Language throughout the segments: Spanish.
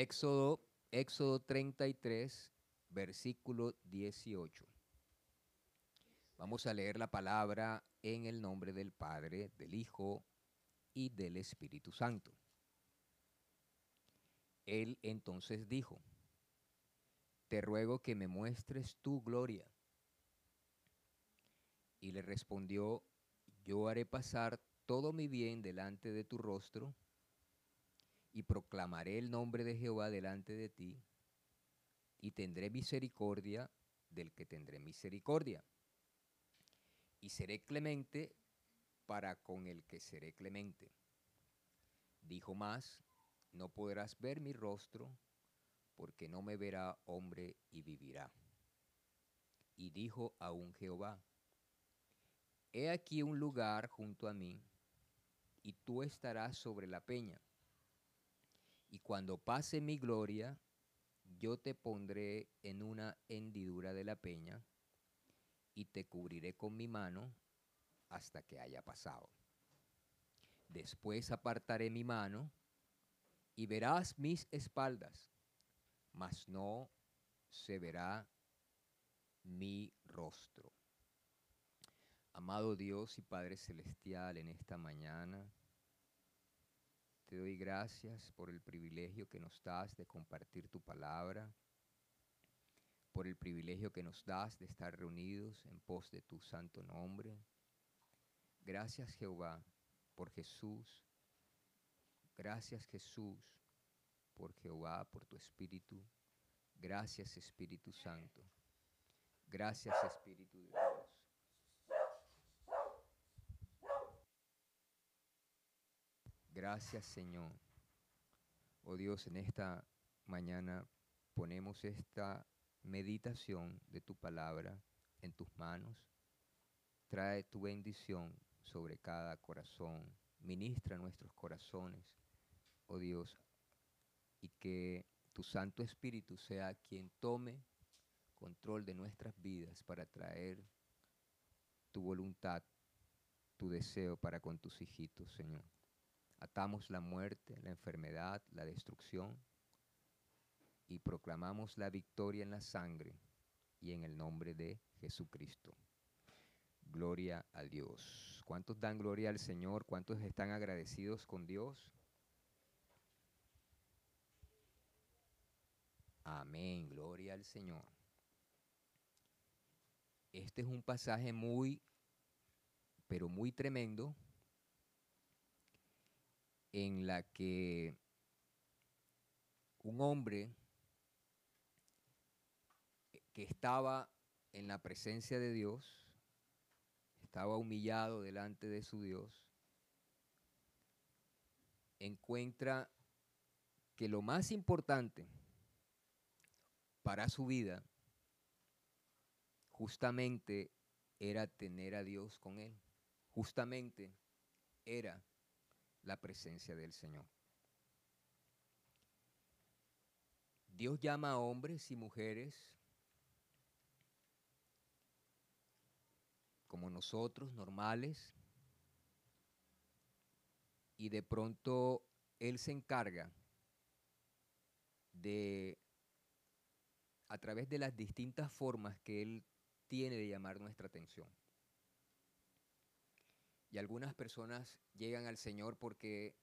Éxodo, Éxodo 33, versículo 18. Vamos a leer la palabra en el nombre del Padre, del Hijo y del Espíritu Santo. Él entonces dijo, Te ruego que me muestres tu gloria. Y le respondió, Yo haré pasar todo mi bien delante de tu rostro y proclamaré el nombre de Jehová delante de ti, y tendré misericordia del que tendré misericordia, y seré clemente para con el que seré clemente. Dijo más, no podrás ver mi rostro, porque no me verá hombre y vivirá. Y dijo aún Jehová, He aquí un lugar junto a mí, y tú estarás sobre la peña y cuando pase mi gloria, yo te pondré en una hendidura de la peña y te cubriré con mi mano hasta que haya pasado. Después apartaré mi mano y verás mis espaldas, mas no se verá mi rostro. Amado Dios y Padre Celestial, en esta mañana te doy gracias por el privilegio que nos das de compartir tu palabra, por el privilegio que nos das de estar reunidos en pos de tu santo nombre. Gracias Jehová por Jesús. Gracias Jesús por Jehová, por tu Espíritu. Gracias Espíritu Santo. Gracias Espíritu de Dios. Gracias Señor. Oh Dios, en esta mañana ponemos esta meditación de tu palabra en tus manos. Trae tu bendición sobre cada corazón. Ministra nuestros corazones, oh Dios, y que tu Santo Espíritu sea quien tome control de nuestras vidas para traer tu voluntad, tu deseo para con tus hijitos, Señor. Atamos la muerte, la enfermedad, la destrucción y proclamamos la victoria en la sangre y en el nombre de Jesucristo. Gloria a Dios. ¿Cuántos dan gloria al Señor? ¿Cuántos están agradecidos con Dios? Amén, gloria al Señor. Este es un pasaje muy, pero muy tremendo en la que un hombre que estaba en la presencia de Dios, estaba humillado delante de su Dios, encuentra que lo más importante para su vida justamente era tener a Dios con él, justamente era la presencia del Señor. Dios llama a hombres y mujeres como nosotros, normales, y de pronto Él se encarga de, a través de las distintas formas que Él tiene de llamar nuestra atención. Y algunas personas llegan al Señor porque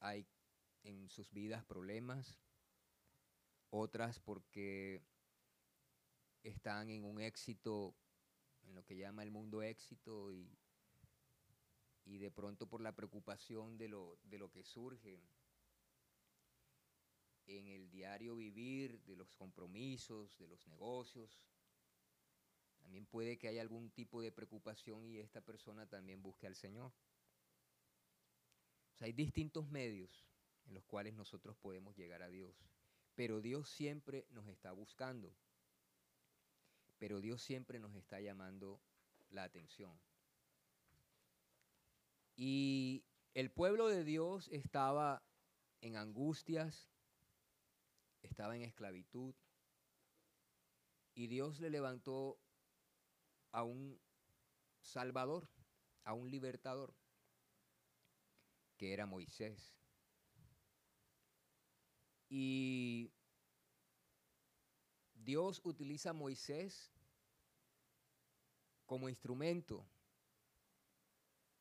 hay en sus vidas problemas, otras porque están en un éxito, en lo que llama el mundo éxito, y, y de pronto por la preocupación de lo, de lo que surge en el diario vivir, de los compromisos, de los negocios, también puede que haya algún tipo de preocupación y esta persona también busque al Señor. hay distintos medios en los cuales nosotros podemos llegar a Dios. Pero Dios siempre nos está buscando. Pero Dios siempre nos está llamando la atención. Y el pueblo de Dios estaba en angustias, estaba en esclavitud, y Dios le levantó a un salvador, a un libertador, que era Moisés. Y Dios utiliza a Moisés como instrumento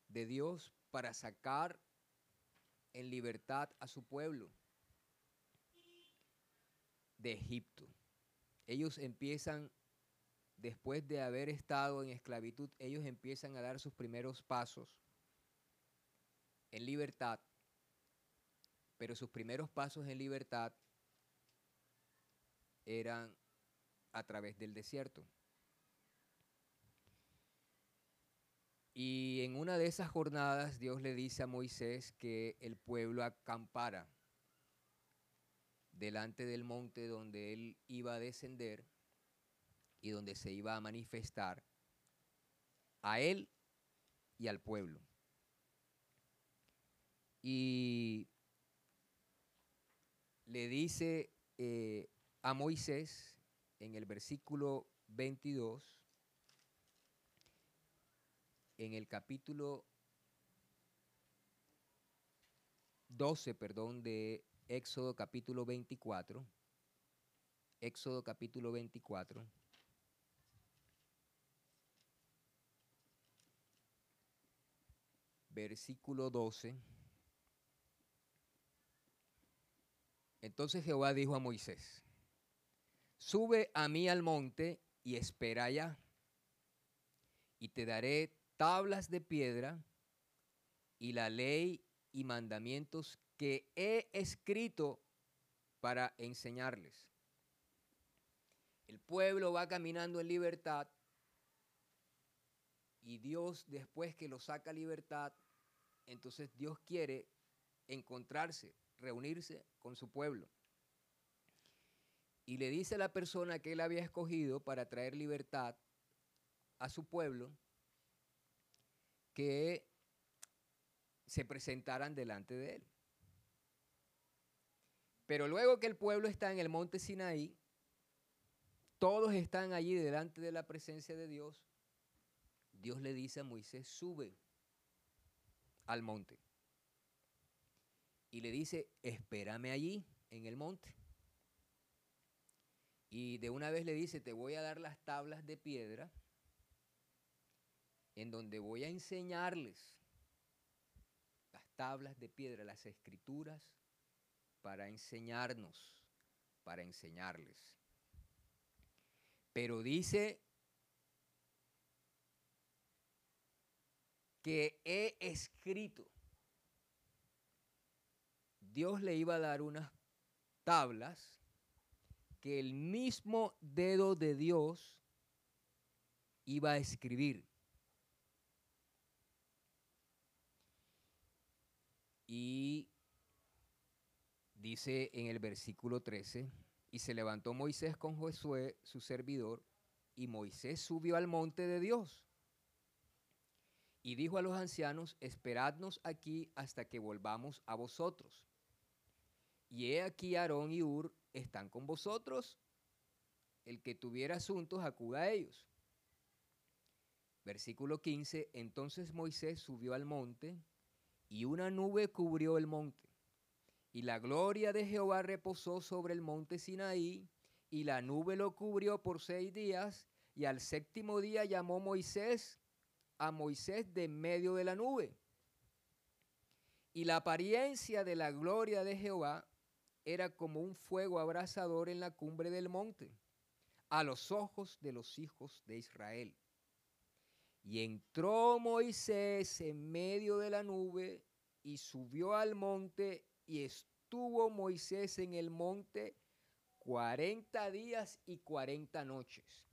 de Dios para sacar en libertad a su pueblo de Egipto. Ellos empiezan, después de haber estado en esclavitud, ellos empiezan a dar sus primeros pasos en libertad pero sus primeros pasos en libertad eran a través del desierto. Y en una de esas jornadas Dios le dice a Moisés que el pueblo acampara delante del monte donde él iba a descender y donde se iba a manifestar a él y al pueblo. Y le dice eh, a Moisés en el versículo 22, en el capítulo 12, perdón, de Éxodo capítulo 24, Éxodo capítulo 24, versículo 12. Entonces Jehová dijo a Moisés, sube a mí al monte y espera allá, y te daré tablas de piedra y la ley y mandamientos que he escrito para enseñarles. El pueblo va caminando en libertad y Dios después que lo saca a libertad, entonces Dios quiere encontrarse reunirse con su pueblo. Y le dice a la persona que él había escogido para traer libertad a su pueblo que se presentaran delante de él. Pero luego que el pueblo está en el monte Sinaí, todos están allí delante de la presencia de Dios, Dios le dice a Moisés, sube al monte y le dice, espérame allí en el monte. Y de una vez le dice, te voy a dar las tablas de piedra en donde voy a enseñarles las tablas de piedra, las escrituras, para enseñarnos, para enseñarles. Pero dice que he escrito. Dios le iba a dar unas tablas que el mismo dedo de Dios iba a escribir. Y dice en el versículo 13, y se levantó Moisés con Josué, su servidor, y Moisés subió al monte de Dios. Y dijo a los ancianos, esperadnos aquí hasta que volvamos a vosotros. Y he aquí Aarón y Ur están con vosotros. El que tuviera asuntos acuda a ellos. Versículo 15. Entonces Moisés subió al monte y una nube cubrió el monte. Y la gloria de Jehová reposó sobre el monte Sinaí y la nube lo cubrió por seis días. Y al séptimo día llamó Moisés a Moisés de medio de la nube. Y la apariencia de la gloria de Jehová era como un fuego abrasador en la cumbre del monte, a los ojos de los hijos de Israel. Y entró Moisés en medio de la nube y subió al monte y estuvo Moisés en el monte cuarenta días y cuarenta noches.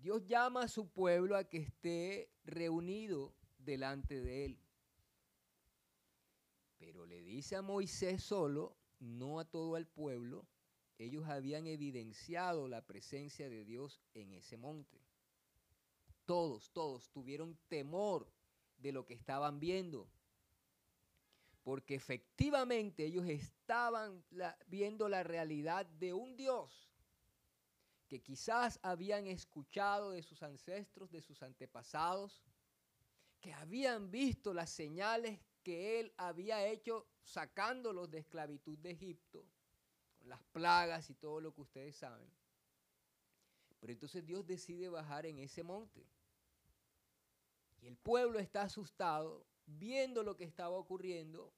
Dios llama a su pueblo a que esté reunido delante de él. Pero le dice a Moisés solo, no a todo el pueblo, ellos habían evidenciado la presencia de Dios en ese monte. Todos, todos tuvieron temor de lo que estaban viendo. Porque efectivamente ellos estaban viendo la realidad de un Dios que quizás habían escuchado de sus ancestros, de sus antepasados, que habían visto las señales que él había hecho sacándolos de esclavitud de Egipto, con las plagas y todo lo que ustedes saben. Pero entonces Dios decide bajar en ese monte. Y el pueblo está asustado, viendo lo que estaba ocurriendo.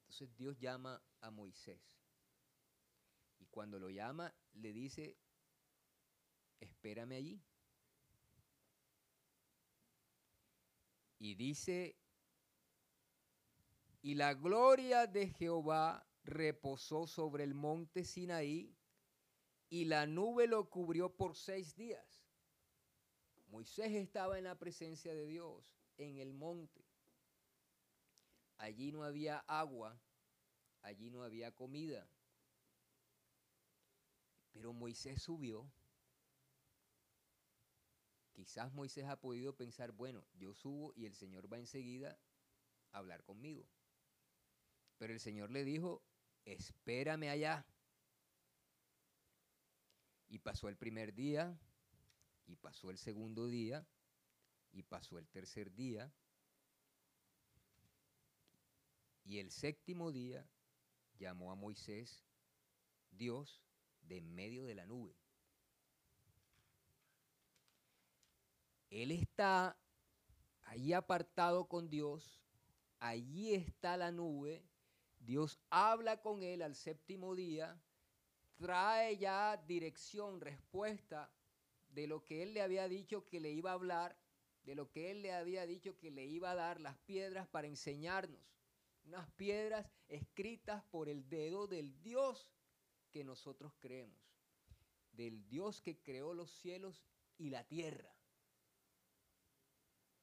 Entonces Dios llama a Moisés. Cuando lo llama, le dice, espérame allí. Y dice, y la gloria de Jehová reposó sobre el monte Sinaí, y la nube lo cubrió por seis días. Moisés estaba en la presencia de Dios, en el monte. Allí no había agua, allí no había comida. Pero Moisés subió. Quizás Moisés ha podido pensar, bueno, yo subo y el Señor va enseguida a hablar conmigo. Pero el Señor le dijo, espérame allá. Y pasó el primer día, y pasó el segundo día, y pasó el tercer día, y el séptimo día llamó a Moisés Dios de en medio de la nube. Él está allí apartado con Dios, allí está la nube, Dios habla con él al séptimo día, trae ya dirección, respuesta de lo que él le había dicho que le iba a hablar, de lo que él le había dicho que le iba a dar las piedras para enseñarnos. Unas piedras escritas por el dedo del Dios que nosotros creemos, del Dios que creó los cielos y la tierra.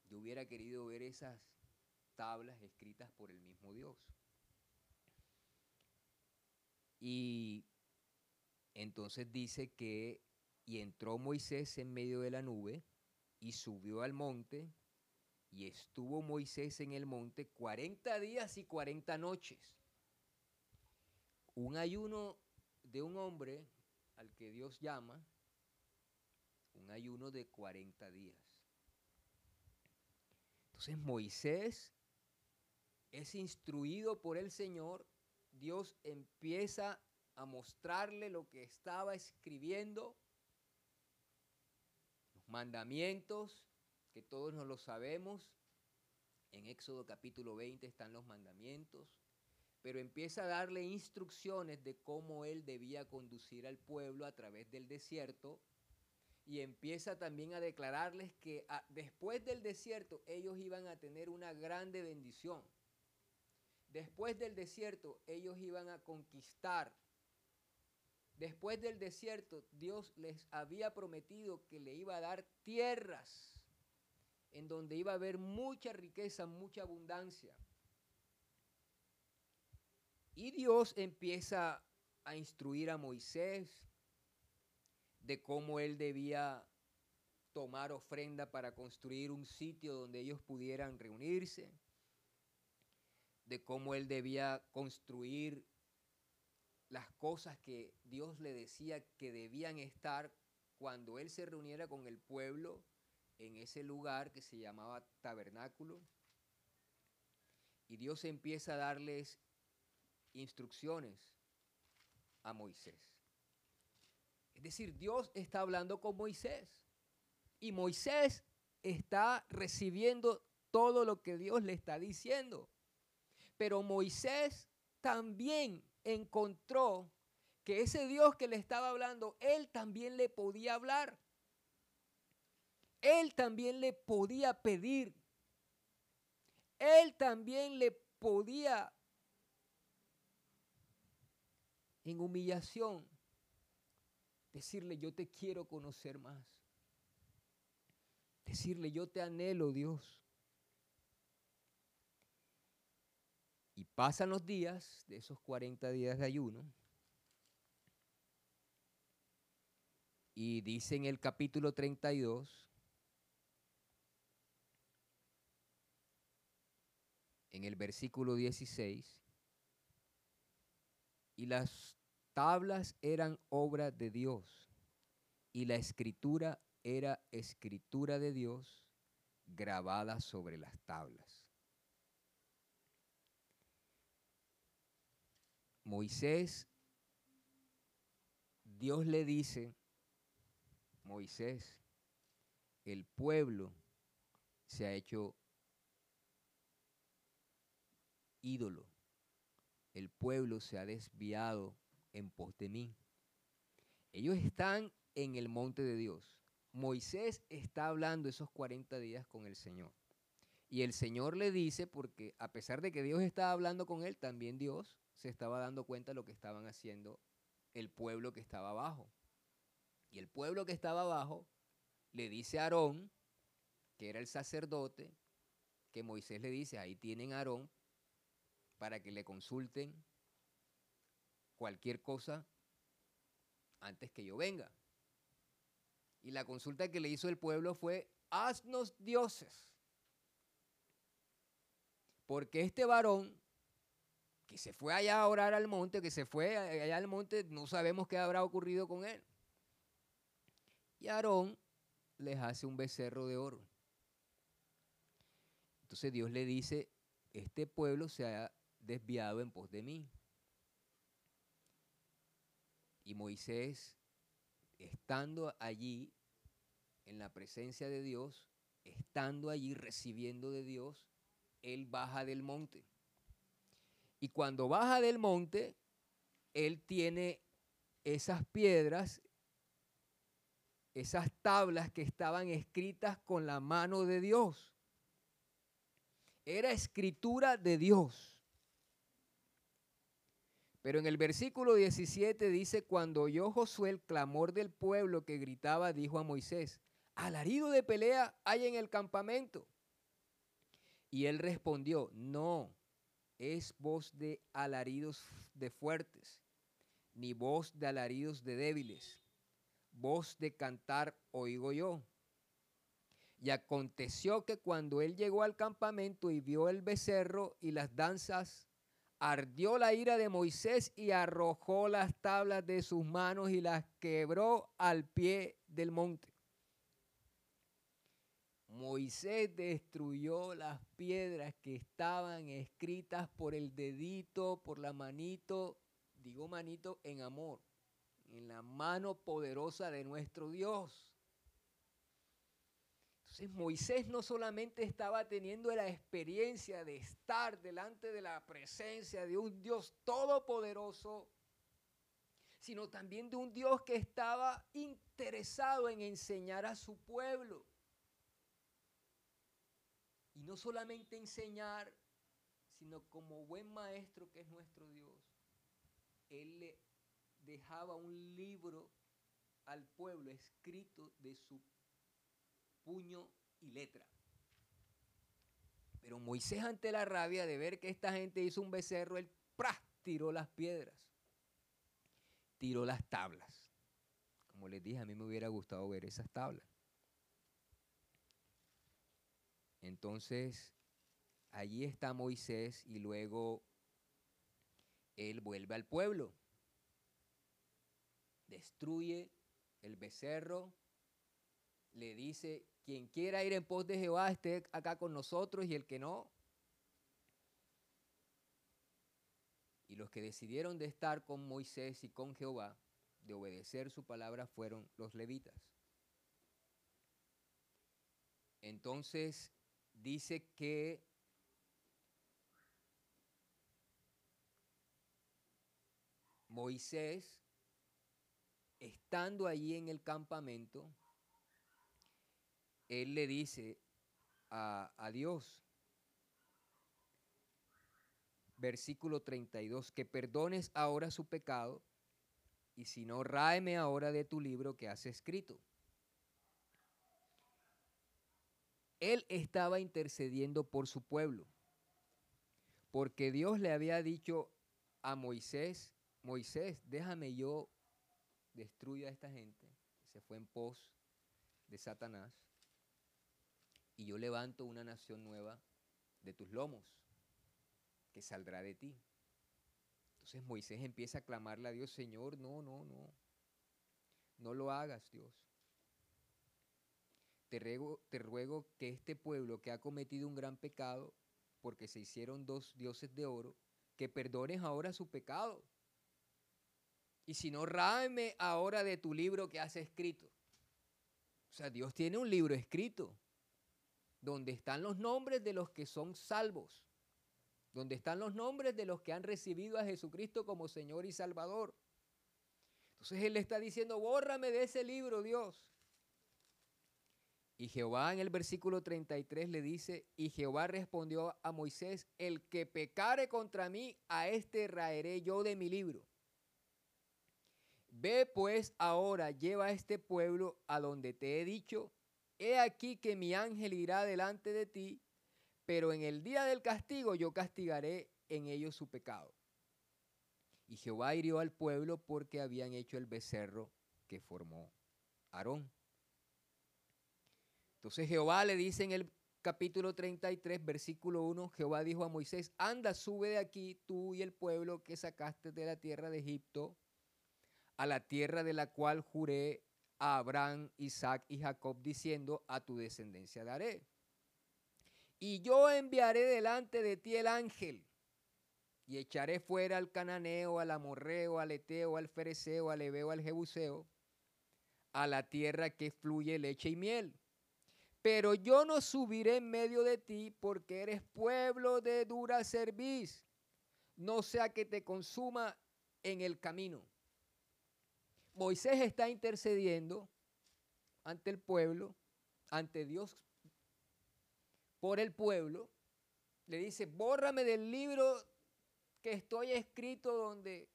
Yo hubiera querido ver esas tablas escritas por el mismo Dios. Y entonces dice que y entró Moisés en medio de la nube y subió al monte y estuvo Moisés en el monte 40 días y 40 noches. Un ayuno de un hombre al que Dios llama, un ayuno de 40 días. Entonces Moisés es instruido por el Señor, Dios empieza a mostrarle lo que estaba escribiendo mandamientos, que todos nos lo sabemos. En Éxodo capítulo 20 están los mandamientos, pero empieza a darle instrucciones de cómo él debía conducir al pueblo a través del desierto y empieza también a declararles que ah, después del desierto ellos iban a tener una grande bendición. Después del desierto ellos iban a conquistar Después del desierto, Dios les había prometido que le iba a dar tierras en donde iba a haber mucha riqueza, mucha abundancia. Y Dios empieza a instruir a Moisés de cómo él debía tomar ofrenda para construir un sitio donde ellos pudieran reunirse, de cómo él debía construir las cosas que Dios le decía que debían estar cuando él se reuniera con el pueblo en ese lugar que se llamaba tabernáculo. Y Dios empieza a darles instrucciones a Moisés. Es decir, Dios está hablando con Moisés y Moisés está recibiendo todo lo que Dios le está diciendo. Pero Moisés también encontró que ese Dios que le estaba hablando, él también le podía hablar. Él también le podía pedir. Él también le podía, en humillación, decirle, yo te quiero conocer más. Decirle, yo te anhelo, Dios. Pasan los días de esos 40 días de ayuno. Y dice en el capítulo 32, en el versículo 16, y las tablas eran obra de Dios, y la escritura era escritura de Dios grabada sobre las tablas. Moisés, Dios le dice, Moisés, el pueblo se ha hecho ídolo. El pueblo se ha desviado en pos de mí. Ellos están en el monte de Dios. Moisés está hablando esos 40 días con el Señor. Y el Señor le dice, porque a pesar de que Dios estaba hablando con él, también Dios se estaba dando cuenta de lo que estaban haciendo el pueblo que estaba abajo. Y el pueblo que estaba abajo le dice a Aarón, que era el sacerdote, que Moisés le dice, ahí tienen a Aarón para que le consulten cualquier cosa antes que yo venga. Y la consulta que le hizo el pueblo fue, haznos dioses. Porque este varón que se fue allá a orar al monte, que se fue allá al monte, no sabemos qué habrá ocurrido con él. Y Aarón les hace un becerro de oro. Entonces Dios le dice, este pueblo se ha desviado en pos de mí. Y Moisés, estando allí en la presencia de Dios, estando allí recibiendo de Dios, él baja del monte. Y cuando baja del monte, él tiene esas piedras esas tablas que estaban escritas con la mano de Dios. Era escritura de Dios. Pero en el versículo 17 dice, cuando oyó Josué el clamor del pueblo que gritaba, dijo a Moisés, alarido de pelea hay en el campamento. Y él respondió, no, es voz de alaridos de fuertes, ni voz de alaridos de débiles voz de cantar oigo yo. Y aconteció que cuando él llegó al campamento y vio el becerro y las danzas, ardió la ira de Moisés y arrojó las tablas de sus manos y las quebró al pie del monte. Moisés destruyó las piedras que estaban escritas por el dedito, por la manito, digo manito en amor, en la mano poderosa de nuestro Dios. Entonces Moisés no solamente estaba teniendo la experiencia de estar delante de la presencia de un Dios todopoderoso, sino también de un Dios que estaba interesado en enseñar a su pueblo. Y no solamente enseñar, sino como buen maestro que es nuestro Dios, Él le dejaba un libro al pueblo escrito de su puño y letra. Pero Moisés ante la rabia de ver que esta gente hizo un becerro, él ¡pras! tiró las piedras, tiró las tablas. Como les dije, a mí me hubiera gustado ver esas tablas. Entonces, allí está Moisés y luego él vuelve al pueblo destruye el becerro, le dice, quien quiera ir en pos de Jehová esté acá con nosotros y el que no. Y los que decidieron de estar con Moisés y con Jehová, de obedecer su palabra, fueron los levitas. Entonces dice que Moisés estando allí en el campamento, él le dice a, Dios, versículo 32, que perdones ahora su pecado y si no, ráeme ahora de tu libro que has escrito. Él estaba intercediendo por su pueblo, Porque Dios le había dicho a Moisés, Moisés, déjame yo destruya a esta gente. Se fue en pos de Satanás. Y yo levanto una nación nueva de tus lomos, que saldrá de ti. Entonces Moisés empieza a clamarle a Dios, Señor, no, no, no. No lo hagas, Dios. Te ruego, te ruego que este pueblo que ha cometido un gran pecado, porque se hicieron dos dioses de oro, que perdones ahora su pecado. Y si no, ráeme ahora de tu libro que has escrito. O sea, Dios tiene un libro escrito donde están los nombres de los que son salvos, donde están los nombres de los que han recibido a Jesucristo como Señor y Salvador. Entonces Él le está diciendo, bórrame de ese libro, Dios. Y Jehová en el versículo 33 le dice, y Jehová respondió a Moisés, el que pecare contra mí, a este raeré yo de mi libro. Ve pues ahora, lleva a este pueblo a donde te he dicho, he aquí que mi ángel irá delante de ti, pero en el día del castigo yo castigaré en ellos su pecado. Y Jehová hirió al pueblo porque habían hecho el becerro que formó Aarón. Entonces Jehová le dice en el capítulo 33, versículo 1, Jehová dijo a Moisés, anda, sube de aquí tú y el pueblo que sacaste de la tierra de Egipto, a la tierra de la cual juré a Abraham, Isaac y Jacob, diciendo, a tu descendencia daré. Y yo enviaré delante de ti el ángel, y echaré fuera al cananeo, al amorreo, al eteo, al fereceo, al ebeo, al jebuseo, a la tierra que fluye leche y miel pero yo no subiré en medio de ti porque eres pueblo de dura cerviz, no sea que te consuma en el camino. Moisés está intercediendo ante el pueblo, ante Dios, por el pueblo. Le dice, bórrame del libro que estoy escrito donde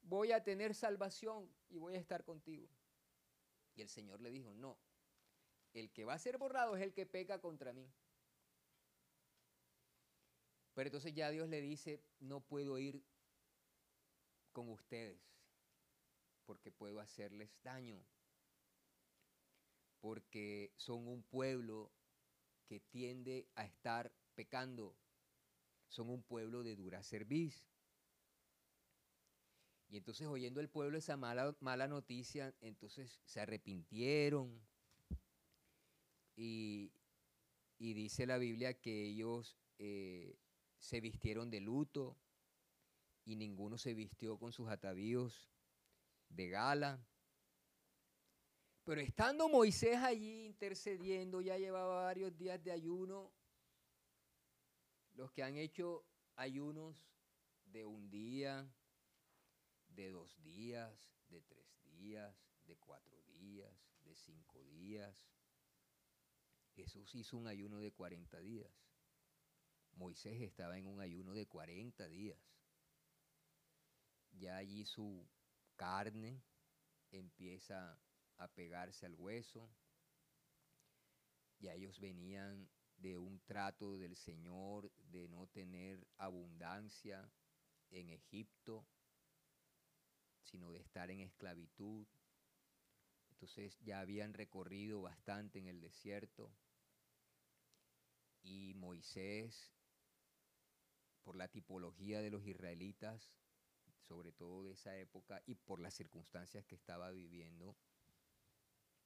voy a tener salvación y voy a estar contigo. Y el Señor le dijo, no, el que va a ser borrado es el que peca contra mí. Pero entonces ya Dios le dice, no puedo ir con ustedes porque puedo hacerles daño, porque son un pueblo que tiende a estar pecando, son un pueblo de dura cerviz. Y entonces oyendo el pueblo esa mala, mala noticia, entonces se arrepintieron, y, dice la Biblia que ellos eh, se vistieron de luto y ninguno se vistió con sus atavíos de gala. Pero estando Moisés allí intercediendo, ya llevaba varios días de ayuno, los que han hecho ayunos de un día, de dos días, de tres días, de cuatro días, de cinco días, Jesús hizo un ayuno de 40 días. Moisés estaba en un ayuno de 40 días. Ya allí su carne empieza a pegarse al hueso. Ya ellos venían de un trato del Señor de no tener abundancia en Egipto, sino de estar en esclavitud. Entonces ya habían recorrido bastante en el desierto y Moisés, por la tipología de los israelitas, sobre todo de esa época, y por las circunstancias que estaba viviendo,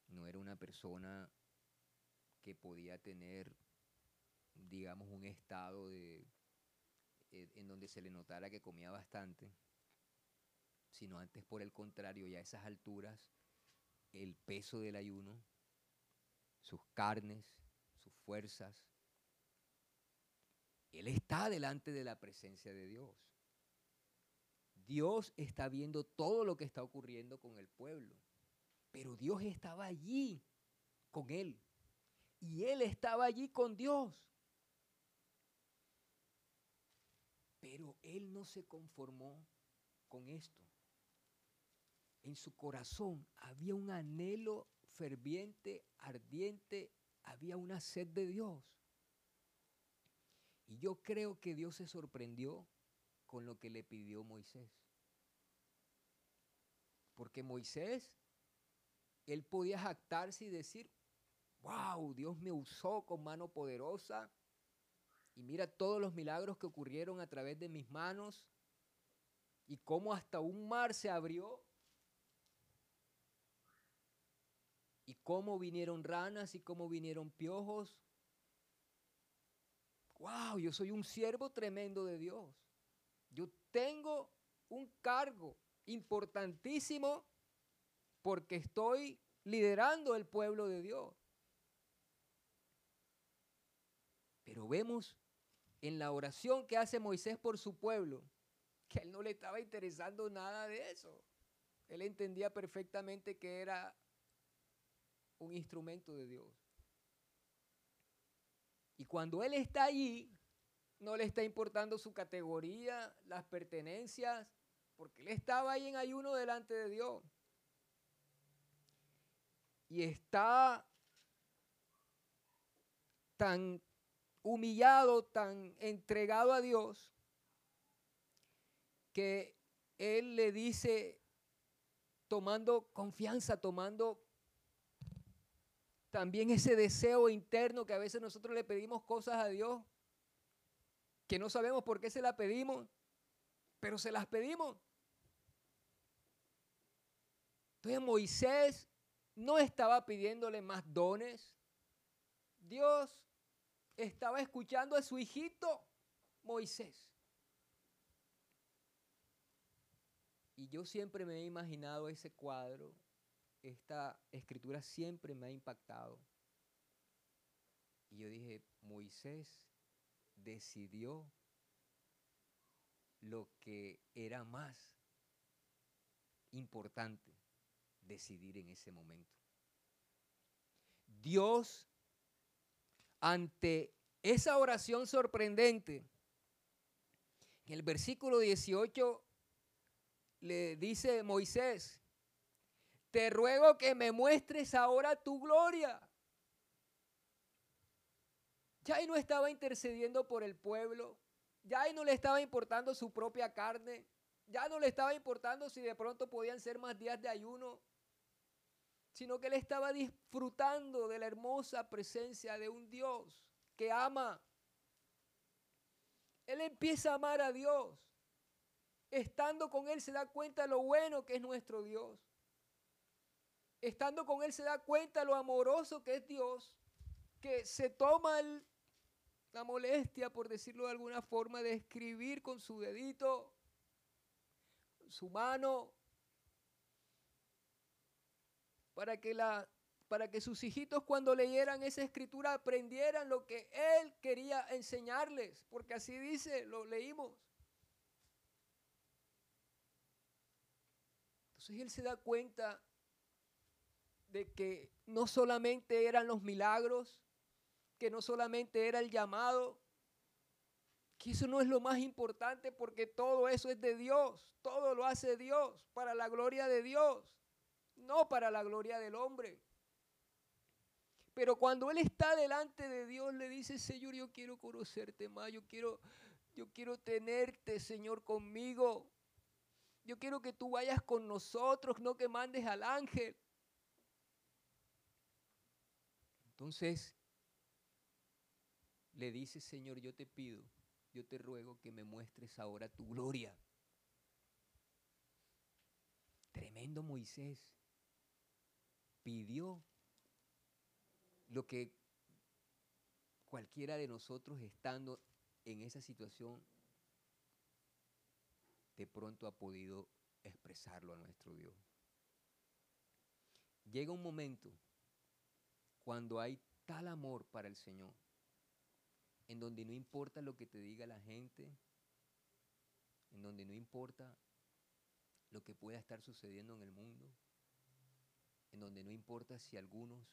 no era una persona que podía tener, digamos, un estado de, eh, en donde se le notara que comía bastante, sino antes por el contrario, ya a esas alturas, el peso del ayuno, sus carnes, sus fuerzas, él está delante de la presencia de Dios. Dios está viendo todo lo que está ocurriendo con el pueblo. Pero Dios estaba allí con él. Y él estaba allí con Dios. Pero él no se conformó con esto. En su corazón había un anhelo ferviente, ardiente, había una sed de Dios. Y yo creo que Dios se sorprendió con lo que le pidió Moisés. Porque Moisés, él podía jactarse y decir, wow, Dios me usó con mano poderosa. Y mira todos los milagros que ocurrieron a través de mis manos. Y cómo hasta un mar se abrió. Y cómo vinieron ranas y cómo vinieron piojos. Wow, yo soy un siervo tremendo de Dios. Yo tengo un cargo importantísimo porque estoy liderando el pueblo de Dios. Pero vemos en la oración que hace Moisés por su pueblo que él no le estaba interesando nada de eso. Él entendía perfectamente que era un instrumento de Dios. Y cuando él está allí, no le está importando su categoría, las pertenencias, porque él estaba ahí en ayuno delante de Dios. Y está tan humillado, tan entregado a Dios, que él le dice, tomando confianza, tomando también ese deseo interno que a veces nosotros le pedimos cosas a Dios, que no sabemos por qué se la pedimos, pero se las pedimos. Entonces Moisés no estaba pidiéndole más dones. Dios estaba escuchando a su hijito Moisés. Y yo siempre me he imaginado ese cuadro, esta escritura siempre me ha impactado. Y yo dije, Moisés decidió lo que era más importante decidir en ese momento. Dios ante esa oración sorprendente, en el versículo 18 le dice Moisés, te ruego que me muestres ahora tu gloria. Ya ahí no estaba intercediendo por el pueblo, ya ahí no le estaba importando su propia carne, ya no le estaba importando si de pronto podían ser más días de ayuno, sino que él estaba disfrutando de la hermosa presencia de un Dios que ama. Él empieza a amar a Dios. Estando con Él se da cuenta de lo bueno que es nuestro Dios. Estando con Él se da cuenta de lo amoroso que es Dios, que se toma la molestia, por decirlo de alguna forma, de escribir con su dedito, su mano, para que, la, para que sus hijitos cuando leyeran esa escritura aprendieran lo que él quería enseñarles, porque así dice, lo leímos. Entonces él se da cuenta de que no solamente eran los milagros, que no solamente era el llamado, que eso no es lo más importante porque todo eso es de Dios, todo lo hace Dios, para la gloria de Dios no para la gloria del hombre. Pero cuando él está delante de Dios, le dice, Señor, yo quiero conocerte más, yo quiero, yo quiero tenerte, Señor, conmigo. Yo quiero que tú vayas con nosotros, no que mandes al ángel. Entonces, le dice, Señor, yo te pido, yo te ruego que me muestres ahora tu gloria. Tremendo Moisés pidió lo que cualquiera de nosotros estando en esa situación de pronto ha podido expresarlo a nuestro Dios. Llega un momento cuando hay tal amor para el Señor, en donde no importa lo que te diga la gente, en donde no importa lo que pueda estar sucediendo en el mundo, en donde no importa si algunos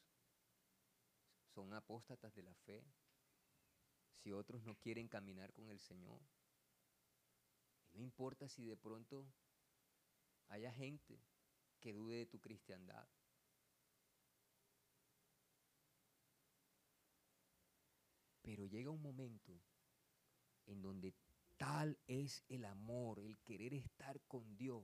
son apóstatas de la fe, si otros no quieren caminar con el Señor. no importa si de pronto haya gente que dude de tu cristiandad. Pero llega un momento en donde tal es el amor, el querer estar con Dios,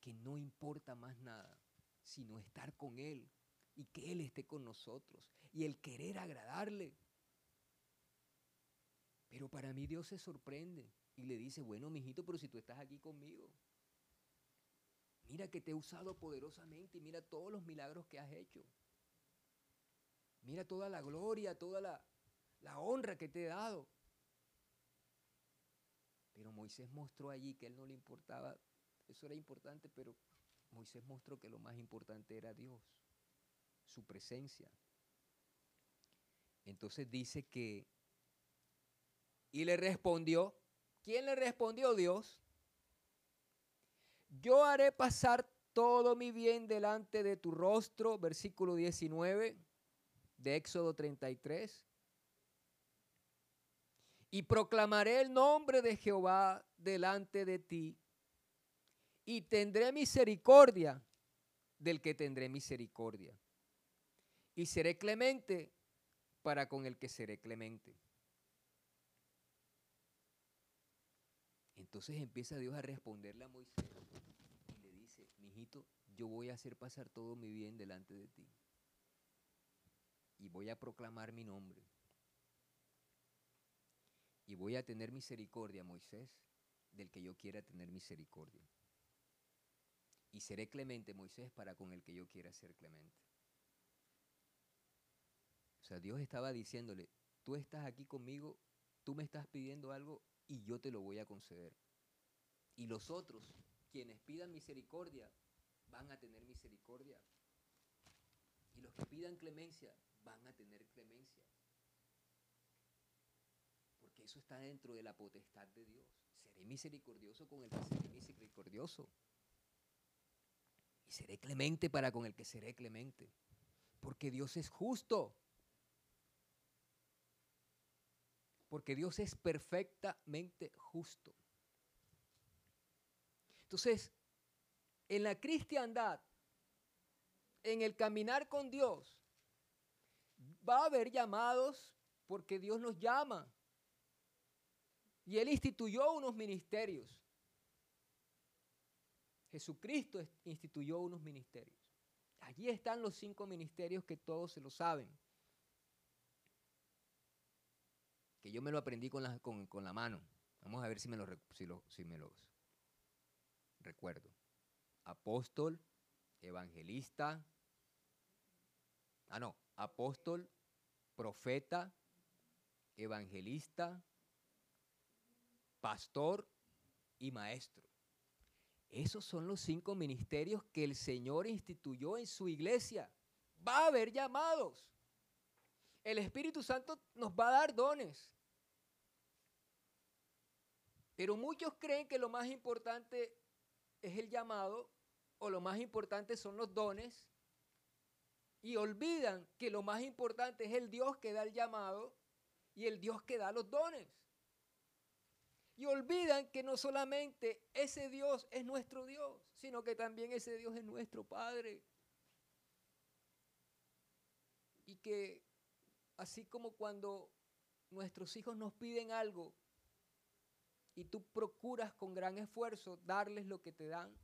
que no importa más nada, sino estar con Él y que Él esté con nosotros y el querer agradarle. Pero para mí Dios se sorprende y le dice, bueno, mijito, pero si tú estás aquí conmigo, mira que te he usado poderosamente y mira todos los milagros que has hecho. Mira toda la gloria, toda la, la honra que te he dado. Pero Moisés mostró allí que a él no le importaba, eso era importante, pero Moisés mostró que lo más importante era Dios, su presencia. Entonces dice que, y le respondió, ¿quién le respondió Dios? Yo haré pasar todo mi bien delante de tu rostro, versículo 19 de Éxodo 33. Y proclamaré el nombre de Jehová delante de ti. Y tendré misericordia del que tendré misericordia. Y seré clemente para con el que seré clemente. Entonces empieza Dios a responderle a Moisés y le dice, mijito, yo voy a hacer pasar todo mi bien delante de ti. Y voy a proclamar mi nombre. Y voy a tener misericordia, Moisés, del que yo quiera tener misericordia. Y seré clemente, Moisés, para con el que yo quiera ser clemente. O sea, Dios estaba diciéndole, tú estás aquí conmigo, tú me estás pidiendo algo y yo te lo voy a conceder. Y los otros, quienes pidan misericordia, van a tener misericordia. Y los que pidan clemencia, van a tener clemencia. Eso está dentro de la potestad de Dios. Seré misericordioso con el que seré misericordioso. Y seré clemente para con el que seré clemente. Porque Dios es justo. Porque Dios es perfectamente justo. Entonces, en la cristiandad, en el caminar con Dios, va a haber llamados porque Dios nos llama. Y Él instituyó unos ministerios. Jesucristo instituyó unos ministerios. Allí están los cinco ministerios que todos se lo saben. Que yo me lo aprendí con la, mano. Vamos a ver si me, lo, si me los recuerdo. Apóstol, evangelista. Ah, no. Apóstol, profeta, evangelista, pastor y maestro. Esos son los cinco ministerios que el Señor instituyó en su iglesia. Va a haber llamados. El Espíritu Santo nos va a dar dones. Pero muchos creen que lo más importante es el llamado o lo más importante son los dones y olvidan que lo más importante es el Dios que da el llamado y el Dios que da los dones. Y olvidan que no solamente ese Dios es nuestro Dios, sino que también ese Dios es nuestro Padre. Y que así como cuando nuestros hijos nos piden algo y tú procuras con gran esfuerzo darles lo que te dan,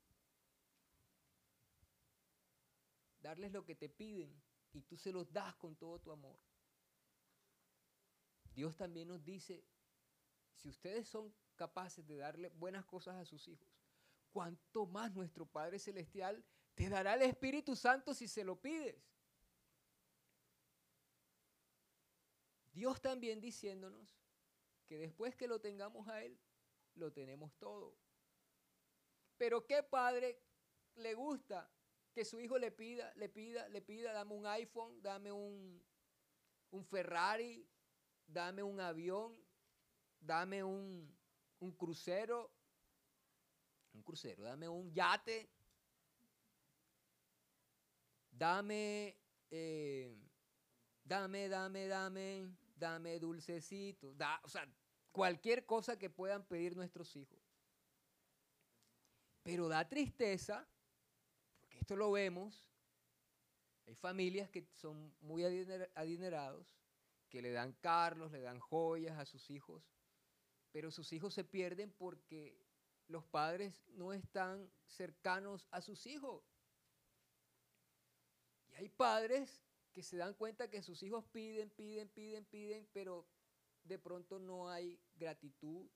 darles lo que te piden y tú se los das con todo tu amor. Dios también nos dice, si ustedes son capaces de darle buenas cosas a sus hijos, cuánto más nuestro Padre Celestial te dará el Espíritu Santo si se lo pides. Dios también diciéndonos que después que lo tengamos a Él, lo tenemos todo. Pero ¿qué padre le gusta que su hijo le pida, le pida, le pida, dame un iPhone, dame un, un Ferrari, dame un avión, dame un, un crucero, un crucero, dame un yate, dame, eh, dame, dame, dame, dame dulcecito, da, o sea, cualquier cosa que puedan pedir nuestros hijos. Pero da tristeza, porque esto lo vemos, hay familias que son muy adinerados, que le dan carros, le dan joyas a sus hijos, pero sus hijos se pierden porque los padres no están cercanos a sus hijos. Y hay padres que se dan cuenta que sus hijos piden, piden, piden, piden, pero de pronto no hay gratitud,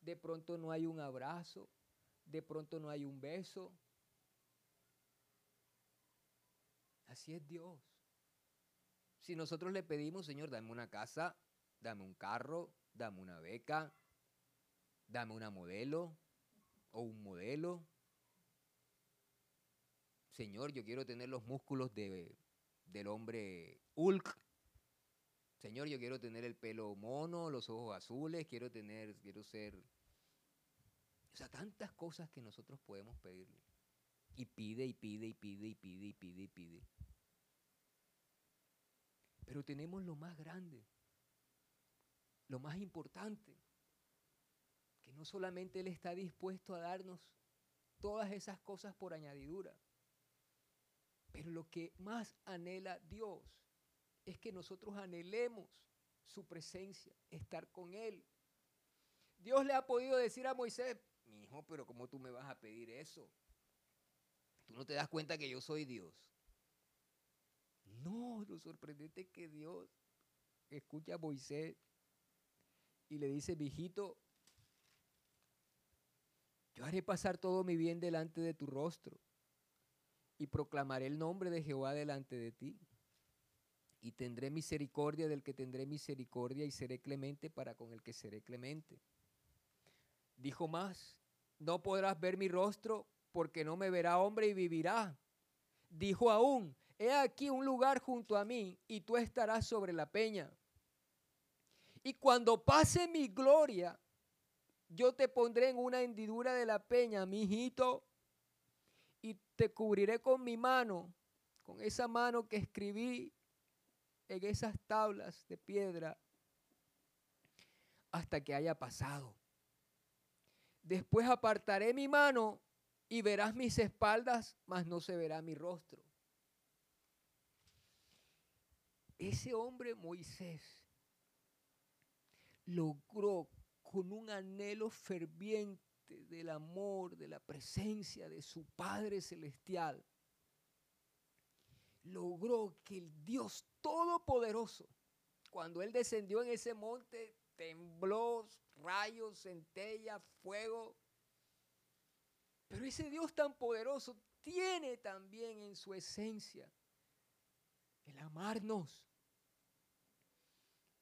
de pronto no hay un abrazo, de pronto no hay un beso. Así es Dios. Si nosotros le pedimos, Señor, dame una casa, dame un carro, dame una beca, dame una modelo o un modelo. Señor, yo quiero tener los músculos de, del hombre Hulk. Señor, yo quiero tener el pelo mono, los ojos azules, quiero tener, quiero ser... O sea, tantas cosas que nosotros podemos pedirle. Y pide y pide y pide y pide y pide y pide. Pero tenemos lo más grande, lo más importante, que no solamente Él está dispuesto a darnos todas esas cosas por añadidura, pero lo que más anhela Dios es que nosotros anhelemos su presencia, estar con Él. Dios le ha podido decir a Moisés, mi hijo, pero ¿cómo tú me vas a pedir eso? ¿Tú no te das cuenta que yo soy Dios? No, lo sorprendente es que Dios escucha a Moisés y le dice, hijito, yo haré pasar todo mi bien delante de tu rostro y proclamaré el nombre de Jehová delante de ti. Y tendré misericordia del que tendré misericordia y seré clemente para con el que seré clemente. Dijo más, no podrás ver mi rostro porque no me verá hombre y vivirá. Dijo aún, he aquí un lugar junto a mí y tú estarás sobre la peña. Y cuando pase mi gloria, yo te pondré en una hendidura de la peña, mi hijito, y te cubriré con mi mano, con esa mano que escribí en esas tablas de piedra, hasta que haya pasado. Después apartaré mi mano y verás mis espaldas, mas no se verá mi rostro. Ese hombre Moisés logró con un anhelo ferviente del amor, de la presencia de su Padre Celestial, logró que el Dios Todopoderoso, cuando Él descendió en ese monte, tembló, rayos, centella, fuego. Pero ese Dios tan poderoso tiene también en su esencia el amarnos.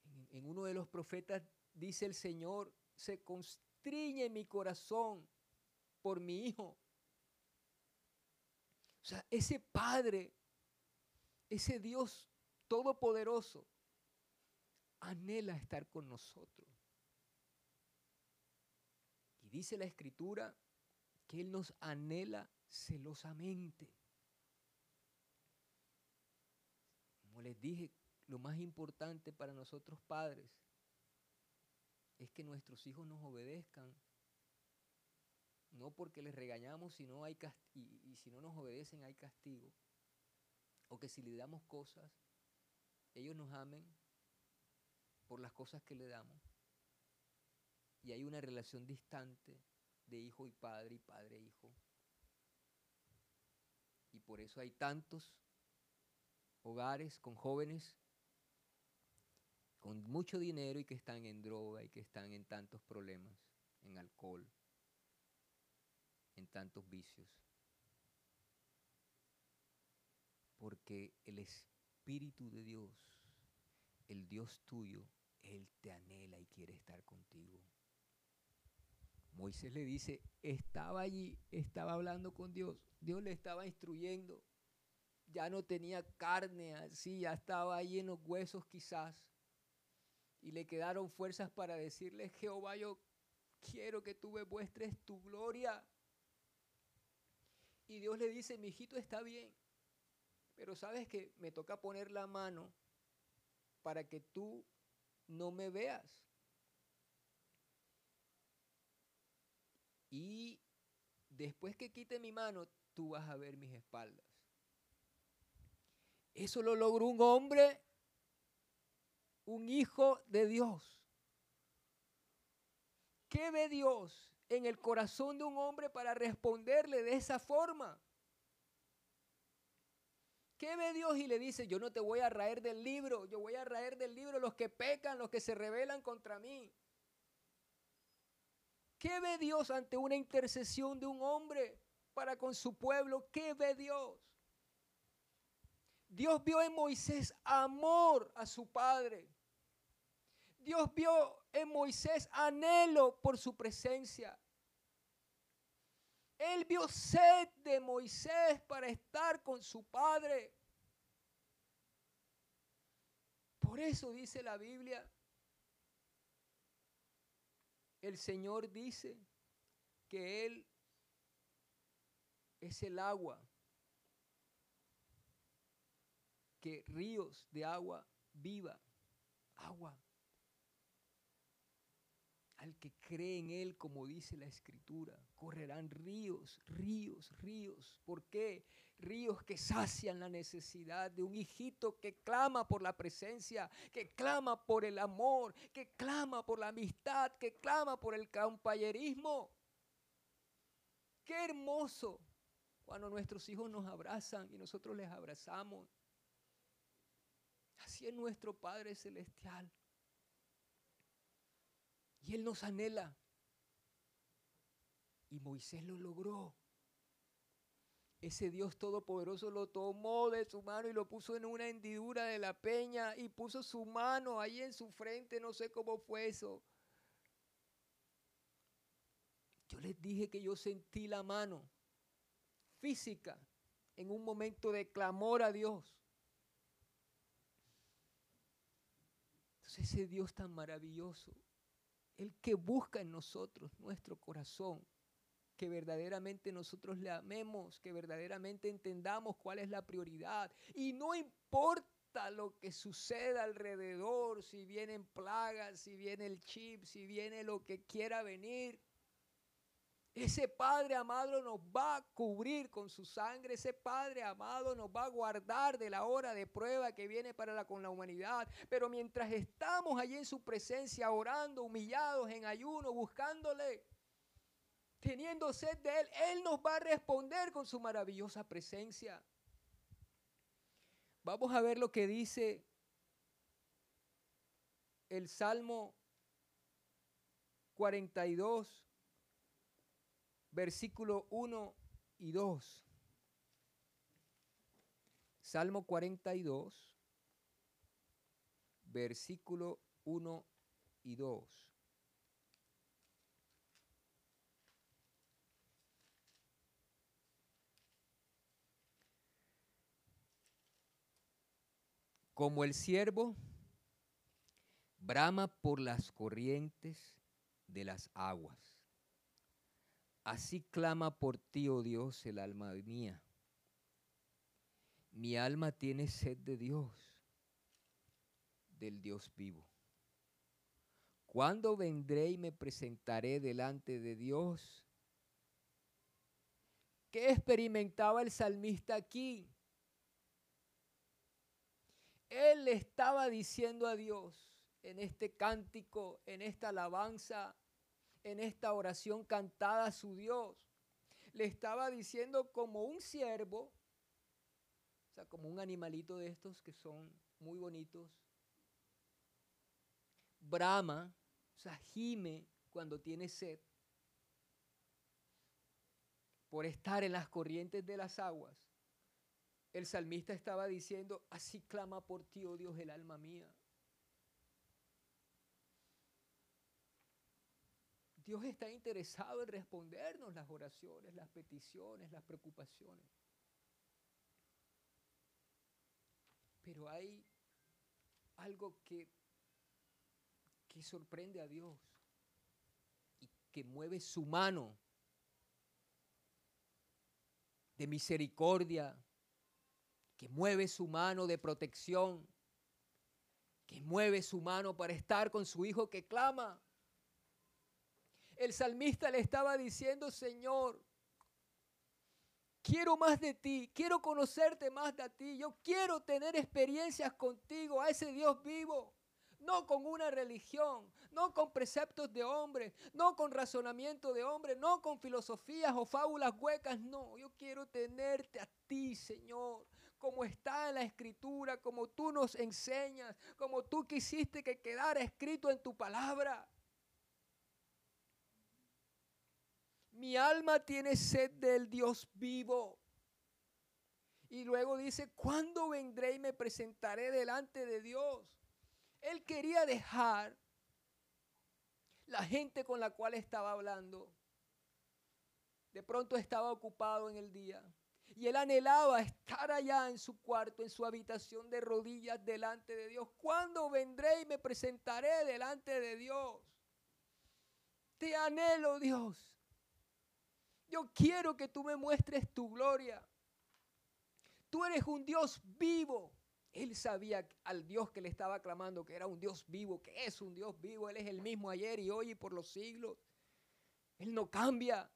En, en uno de los profetas dice el Señor, se constriñe mi corazón por mi hijo. O sea, ese Padre, ese Dios todopoderoso, anhela estar con nosotros. Y dice la Escritura que Él nos anhela celosamente. Como les dije, lo más importante para nosotros padres es que nuestros hijos nos obedezcan. No porque les regañamos hay y, y si no nos obedecen hay castigo. O que si le damos cosas, ellos nos amen por las cosas que le damos. Y hay una relación distante de hijo y padre y padre e hijo. Y por eso hay tantos hogares con jóvenes con mucho dinero y que están en droga y que están en tantos problemas, en alcohol, en tantos vicios. Porque el Espíritu de Dios, el Dios tuyo, Él te anhela y quiere estar contigo. Moisés le dice, estaba allí, estaba hablando con Dios, Dios le estaba instruyendo, ya no tenía carne así, ya estaba ahí en los huesos quizás, y le quedaron fuerzas para decirle, Jehová, yo quiero que tú me muestres tu gloria. Y Dios le dice, mi hijito está bien, pero sabes que me toca poner la mano para que tú no me veas. Y después que quite mi mano, tú vas a ver mis espaldas. Eso lo logró un hombre un hijo de Dios. ¿Qué ve Dios en el corazón de un hombre para responderle de esa forma? ¿Qué ve Dios y le dice, yo no te voy a raer del libro, yo voy a raer del libro los que pecan, los que se rebelan contra mí? ¿Qué ve Dios ante una intercesión de un hombre para con su pueblo? ¿Qué ve Dios? Dios vio en Moisés amor a su padre. Dios vio en Moisés anhelo por su presencia. Él vio sed de Moisés para estar con su padre. Por eso dice la Biblia, el Señor dice que Él es el agua, que ríos de agua viva, agua al que cree en Él, como dice la Escritura, correrán ríos, ríos, ríos. ¿Por qué? Ríos que sacian la necesidad de un hijito que clama por la presencia, que clama por el amor, que clama por la amistad, que clama por el compañerismo. Qué hermoso cuando nuestros hijos nos abrazan y nosotros les abrazamos. Así es nuestro Padre Celestial. Y Él nos anhela. Y Moisés lo logró. Ese Dios todopoderoso lo tomó de su mano y lo puso en una hendidura de la peña y puso su mano ahí en su frente. No sé cómo fue eso. Yo les dije que yo sentí la mano física en un momento de clamor a Dios. Entonces ese Dios tan maravilloso el que busca en nosotros nuestro corazón, que verdaderamente nosotros le amemos, que verdaderamente entendamos cuál es la prioridad. Y no importa lo que suceda alrededor, si vienen plagas, si viene el chip, si viene lo que quiera venir. Ese Padre amado nos va a cubrir con su sangre. Ese Padre amado nos va a guardar de la hora de prueba que viene para con la humanidad. Pero mientras estamos allí en su presencia, orando, humillados, en ayuno, buscándole, teniendo sed de Él, Él nos va a responder con su maravillosa presencia. Vamos a ver lo que dice el Salmo 42 versículo 1 y 2. Salmo 42, versículo 1 y 2. Como el siervo brama por las corrientes de las aguas Así clama por ti, oh Dios, el alma mía. Mi alma tiene sed de Dios, del Dios vivo. ¿Cuándo vendré y me presentaré delante de Dios? ¿Qué experimentaba el salmista aquí? Él le estaba diciendo a Dios en este cántico, en esta alabanza, en esta oración cantada a su Dios. Le estaba diciendo como un siervo, o sea, como un animalito de estos que son muy bonitos, brama, o sea, gime cuando tiene sed, por estar en las corrientes de las aguas. El salmista estaba diciendo, así clama por ti, oh Dios, el alma mía. Dios está interesado en respondernos las oraciones, las peticiones, las preocupaciones. Pero hay algo que, que sorprende a Dios y que mueve su mano de misericordia, que mueve su mano de protección, que mueve su mano para estar con su hijo que clama. El salmista le estaba diciendo, Señor, quiero más de ti, quiero conocerte más de ti, yo quiero tener experiencias contigo, a ese Dios vivo. no con una religión, no con preceptos de hombres, no con razonamiento de hombres, no con filosofías o fábulas huecas, no, yo quiero tenerte a ti, Señor, como está en la escritura, como tú nos enseñas, como tú quisiste que quedara escrito en tu palabra. Mi alma tiene sed del Dios vivo. Y luego dice, ¿cuándo vendré y me presentaré delante de Dios? Él quería dejar la gente con la cual estaba hablando. De pronto estaba ocupado en el día. Y él anhelaba estar allá en su cuarto, en su habitación de rodillas delante de Dios. ¿Cuándo vendré y me presentaré delante de Dios? Te anhelo, Dios. Yo quiero que tú me muestres tu gloria. Tú eres un Dios vivo. Él sabía al Dios que le estaba clamando que era un Dios vivo, que es un Dios vivo. Él es el mismo ayer y hoy y por los siglos. Él no cambia.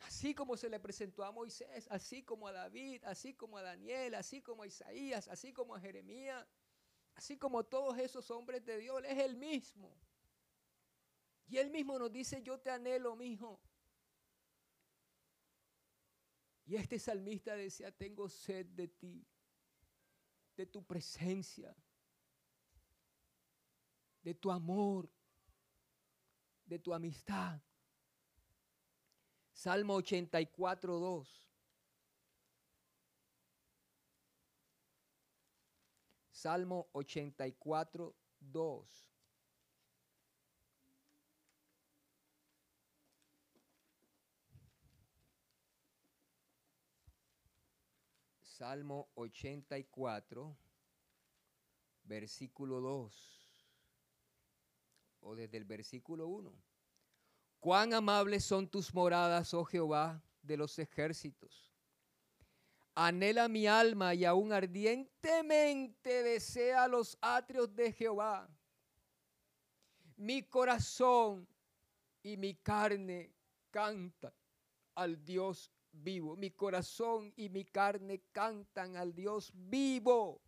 Así como se le presentó a Moisés, así como a David, así como a Daniel, así como a Isaías, así como a Jeremías, así como todos esos hombres de Dios, Él es el mismo. Y Él mismo nos dice, yo te anhelo, mi hijo. Y este salmista decía, tengo sed de ti, de tu presencia, de tu amor, de tu amistad. Salmo 84, 2. Salmo 84, 2. Salmo 84, versículo 2, o desde el versículo 1. Cuán amables son tus moradas, oh Jehová, de los ejércitos. Anhela mi alma y aún ardientemente desea los atrios de Jehová. Mi corazón y mi carne cantan al Dios vivo. Mi corazón y mi carne cantan al Dios vivo.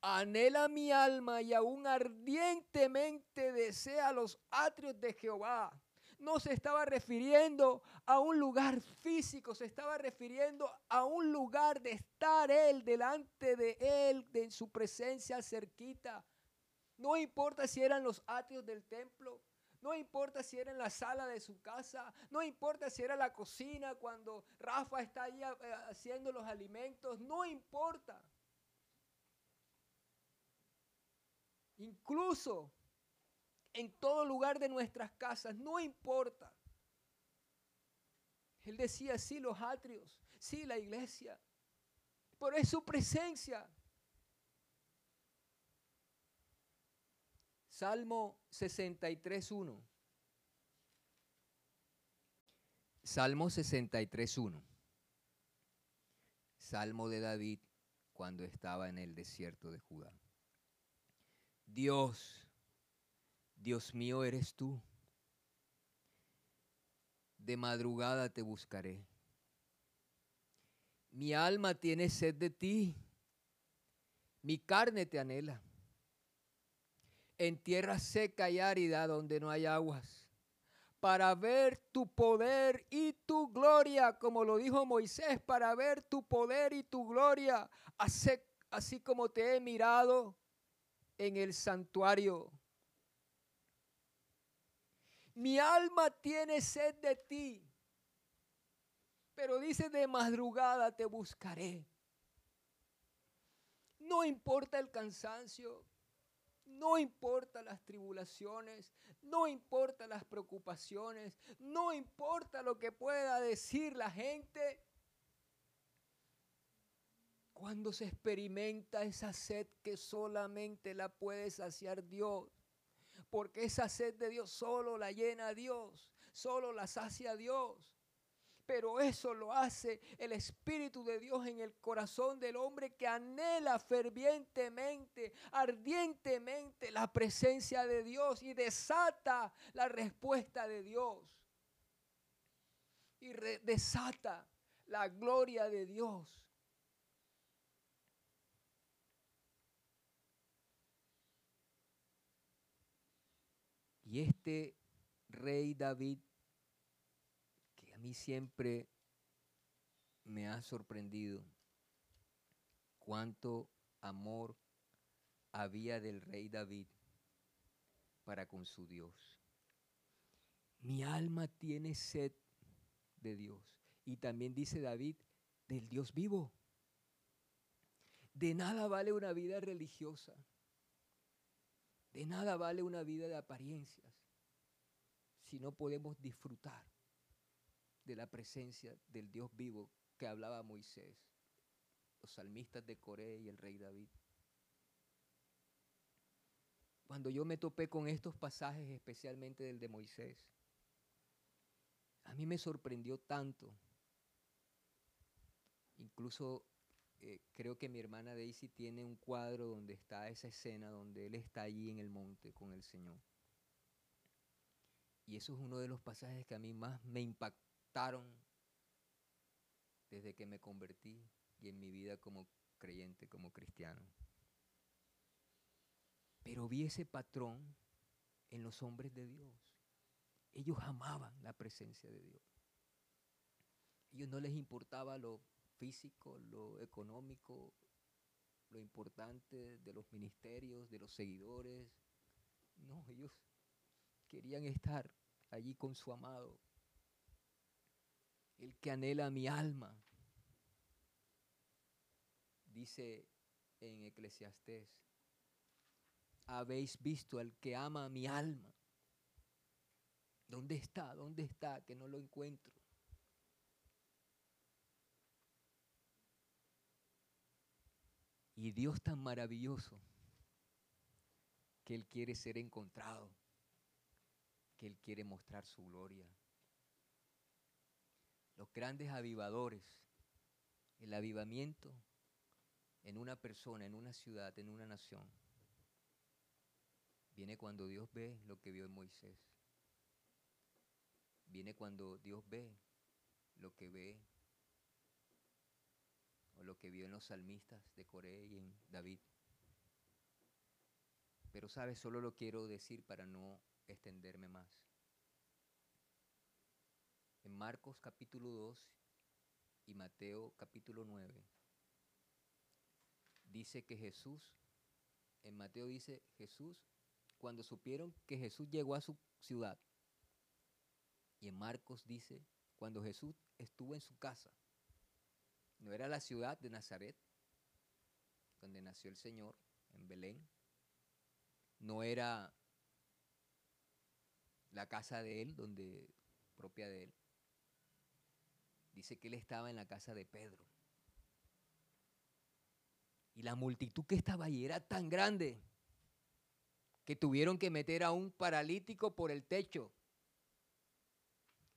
Anhela mi alma y aún ardientemente desea los atrios de Jehová. No se estaba refiriendo a un lugar físico, se estaba refiriendo a un lugar de estar Él delante de Él, de su presencia cerquita. No importa si eran los atrios del templo, no importa si era en la sala de su casa, no importa si era la cocina cuando Rafa está ahí eh, haciendo los alimentos, no importa. Incluso en todo lugar de nuestras casas, no importa. Él decía, sí, los atrios, sí, la iglesia, pero es su presencia. Salmo 63.1. Salmo 63.1. Salmo de David cuando estaba en el desierto de Judá. Dios, Dios mío eres tú. De madrugada te buscaré. Mi alma tiene sed de ti. Mi carne te anhela en tierra seca y árida donde no hay aguas, para ver tu poder y tu gloria, como lo dijo Moisés, para ver tu poder y tu gloria, así, así como te he mirado en el santuario. Mi alma tiene sed de ti, pero dice de madrugada te buscaré. No importa el cansancio, no importa las tribulaciones, no importa las preocupaciones, no importa lo que pueda decir la gente. Cuando se experimenta esa sed que solamente la puede saciar Dios, porque esa sed de Dios solo la llena Dios, solo la sacia Dios pero eso lo hace el Espíritu de Dios en el corazón del hombre que anhela fervientemente, ardientemente la presencia de Dios y desata la respuesta de Dios. Y desata la gloria de Dios. Y este rey David mí siempre me ha sorprendido cuánto amor había del rey David para con su Dios. Mi alma tiene sed de Dios. Y también dice David, del Dios vivo. De nada vale una vida religiosa. De nada vale una vida de apariencias si no podemos disfrutar de la presencia del Dios vivo que hablaba Moisés, los salmistas de Coré y el rey David. Cuando yo me topé con estos pasajes, especialmente del de Moisés, a mí me sorprendió tanto. Incluso eh, creo que mi hermana Daisy tiene un cuadro donde está esa escena, donde él está allí en el monte con el Señor. Y eso es uno de los pasajes que a mí más me desde que me convertí y en mi vida como creyente, como cristiano. Pero vi ese patrón en los hombres de Dios. Ellos amaban la presencia de Dios. Ellos no les importaba lo físico, lo económico, lo importante de los ministerios, de los seguidores. No, ellos querían estar allí con su amado, el que anhela mi alma. Dice en Eclesiastés, habéis visto al que ama mi alma. ¿Dónde está? ¿Dónde está? Que no lo encuentro. Y Dios tan maravilloso que Él quiere ser encontrado que Él quiere mostrar su gloria. Los grandes avivadores, el avivamiento en una persona, en una ciudad, en una nación, viene cuando Dios ve lo que vio en Moisés. Viene cuando Dios ve lo que ve o lo que vio en los salmistas de Corea y en David. Pero sabes, solo lo quiero decir para no extenderme más. Marcos capítulo 2 y Mateo capítulo 9 dice que Jesús, en Mateo dice Jesús, cuando supieron que Jesús llegó a su ciudad, y en Marcos dice, cuando Jesús estuvo en su casa, no era la ciudad de Nazaret, donde nació el Señor, en Belén, no era la casa de él, donde propia de él. Dice que él estaba en la casa de Pedro. Y la multitud que estaba allí era tan grande que tuvieron que meter a un paralítico por el techo.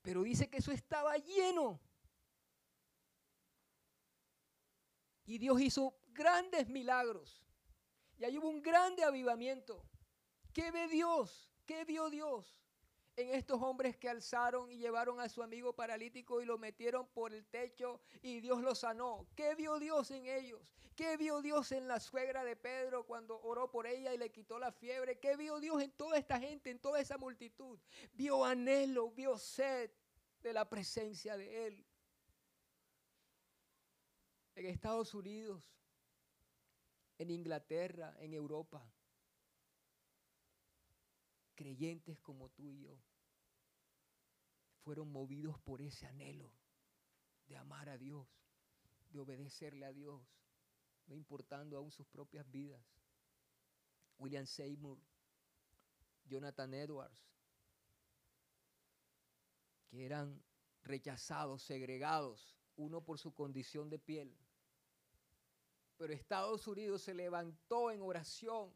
Pero dice que eso estaba lleno. Y Dios hizo grandes milagros. Y ahí hubo un grande avivamiento. ¿Qué ve Dios? ¿Qué vio Dios? En estos hombres que alzaron y llevaron a su amigo paralítico y lo metieron por el techo y Dios lo sanó. ¿Qué vio Dios en ellos? ¿Qué vio Dios en la suegra de Pedro cuando oró por ella y le quitó la fiebre? ¿Qué vio Dios en toda esta gente, en toda esa multitud? Vio anhelo, vio sed de la presencia de Él. En Estados Unidos, en Inglaterra, en Europa creyentes como tú y yo fueron movidos por ese anhelo de amar a Dios, de obedecerle a Dios, no importando aún sus propias vidas. William Seymour, Jonathan Edwards, que eran rechazados, segregados, uno por su condición de piel. Pero Estados Unidos se levantó en oración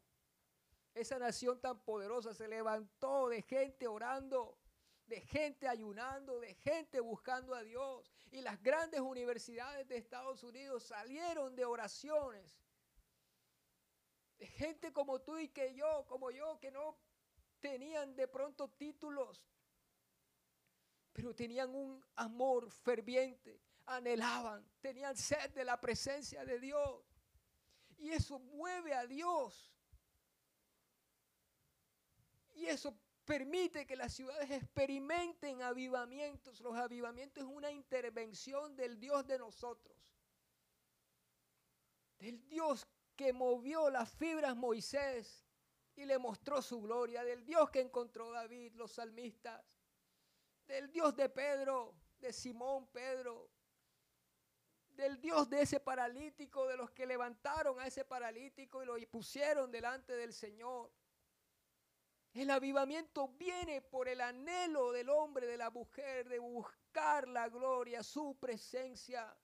esa nación tan poderosa se levantó de gente orando, de gente ayunando, de gente buscando a Dios. Y las grandes universidades de Estados Unidos salieron de oraciones. De gente como tú y que yo, como yo, que no tenían de pronto títulos, pero tenían un amor ferviente, anhelaban, tenían sed de la presencia de Dios. Y eso mueve a Dios y eso Permite que las ciudades experimenten avivamientos. Los avivamientos es una intervención del Dios de nosotros. Del Dios que movió las fibras Moisés y le mostró su gloria. Del Dios que encontró David, los salmistas. Del Dios de Pedro, de Simón Pedro. Del Dios de ese paralítico, de los que levantaron a ese paralítico y lo pusieron delante del Señor el avivamiento viene por el anhelo del hombre, de la mujer, de buscar la gloria, su presencia.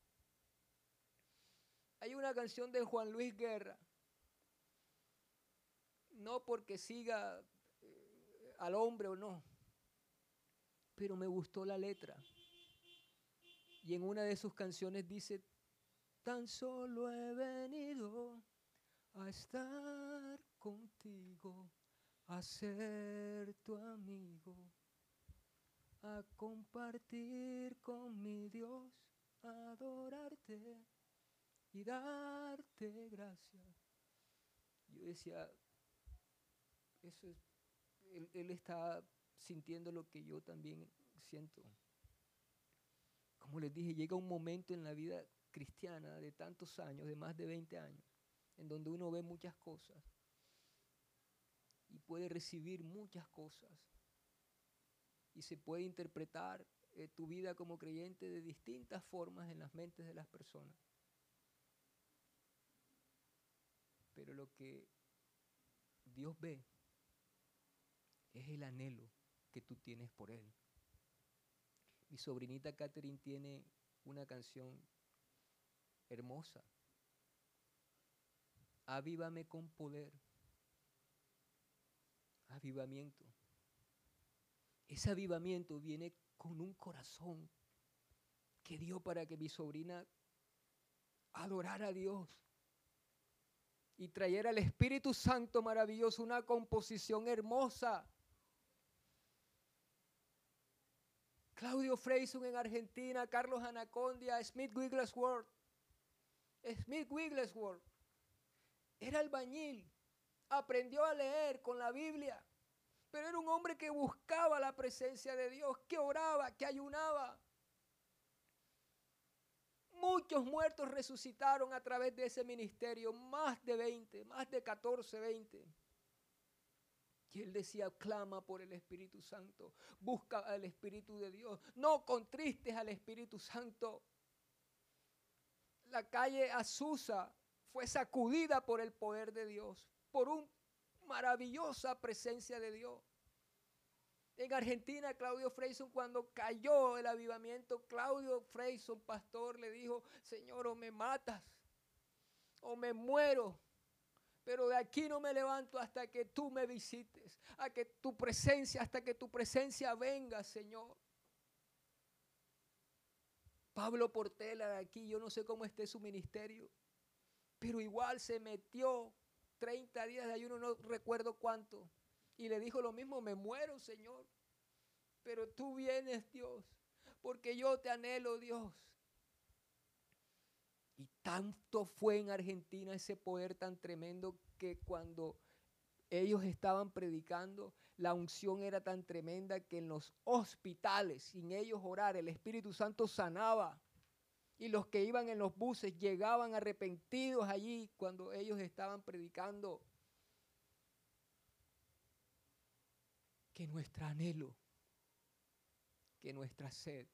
Hay una canción de Juan Luis Guerra, no porque siga eh, al hombre o no, pero me gustó la letra. Y en una de sus canciones dice, tan solo he venido a estar contigo a ser tu amigo, a compartir con mi Dios, a adorarte y darte gracias. Yo decía, eso es, él, él está sintiendo lo que yo también siento. Como les dije, llega un momento en la vida cristiana de tantos años, de más de 20 años, en donde uno ve muchas cosas y puede recibir muchas cosas. Y se puede interpretar eh, tu vida como creyente de distintas formas en las mentes de las personas. Pero lo que Dios ve es el anhelo que tú tienes por Él. Mi sobrinita Catherine tiene una canción hermosa. Avívame con poder avivamiento. Ese avivamiento viene con un corazón que dio para que mi sobrina adorara a Dios y trayera al Espíritu Santo maravilloso una composición hermosa. Claudio Freyson en Argentina, Carlos Anacondia, Smith Wigglesworth. Smith Wigglesworth era albañil aprendió a leer con la Biblia, pero era un hombre que buscaba la presencia de Dios, que oraba, que ayunaba. Muchos muertos resucitaron a través de ese ministerio, más de 20, más de 14, 20. Y él decía, clama por el Espíritu Santo, busca al Espíritu de Dios, no contristes al Espíritu Santo. La calle Azusa fue sacudida por el poder de Dios por una maravillosa presencia de Dios. En Argentina, Claudio Freyson, cuando cayó el avivamiento, Claudio Freyson, pastor, le dijo, Señor, o me matas, o me muero, pero de aquí no me levanto hasta que tú me visites, que tu presencia, hasta que tu presencia venga, Señor. Pablo Portela de aquí, yo no sé cómo esté su ministerio, pero igual se metió 30 días de ayuno, no recuerdo cuánto. Y le dijo lo mismo, me muero, Señor. Pero tú vienes, Dios, porque yo te anhelo, Dios. Y tanto fue en Argentina ese poder tan tremendo que cuando ellos estaban predicando, la unción era tan tremenda que en los hospitales, sin ellos orar, el Espíritu Santo sanaba y los que iban en los buses llegaban arrepentidos allí cuando ellos estaban predicando. Que nuestro anhelo, que nuestra sed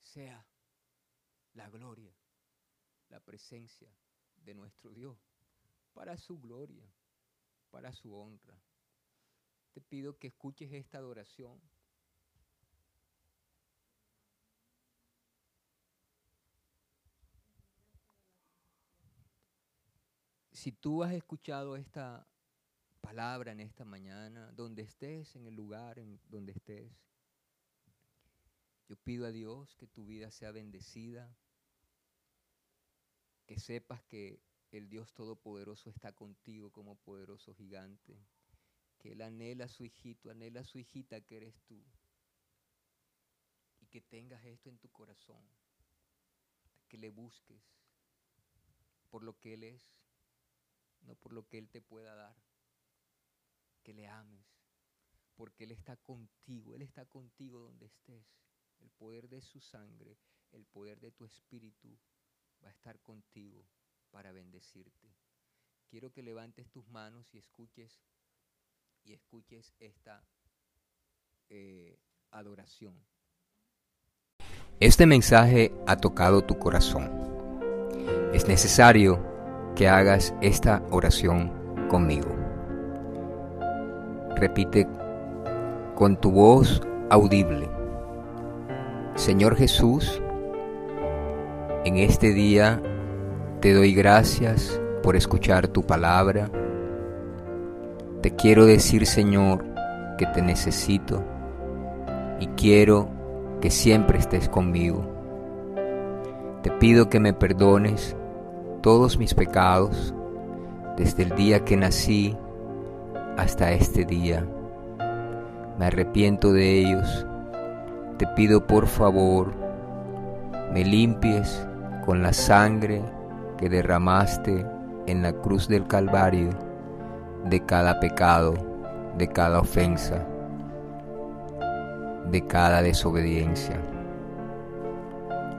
sea la gloria, la presencia de nuestro Dios, para su gloria, para su honra. Te pido que escuches esta adoración si tú has escuchado esta palabra en esta mañana, donde estés, en el lugar en donde estés, yo pido a Dios que tu vida sea bendecida, que sepas que el Dios Todopoderoso está contigo como poderoso gigante, que Él anhela a su hijito, anhela a su hijita que eres tú, y que tengas esto en tu corazón, que le busques por lo que Él es no por lo que Él te pueda dar. que le ames, porque Él está contigo, Él está contigo donde estés. El poder de su sangre, el poder de tu espíritu va a estar contigo para bendecirte. Quiero que levantes tus manos y escuches y escuches esta eh, adoración. Este mensaje ha tocado tu corazón. Es necesario que hagas esta oración conmigo. Repite con tu voz audible. Señor Jesús, en este día te doy gracias por escuchar tu palabra. Te quiero decir, Señor, que te necesito y quiero que siempre estés conmigo. Te pido que me perdones todos mis pecados desde el día que nací hasta este día. Me arrepiento de ellos. Te pido por favor, me limpies con la sangre que derramaste en la cruz del Calvario de cada pecado, de cada ofensa de cada desobediencia.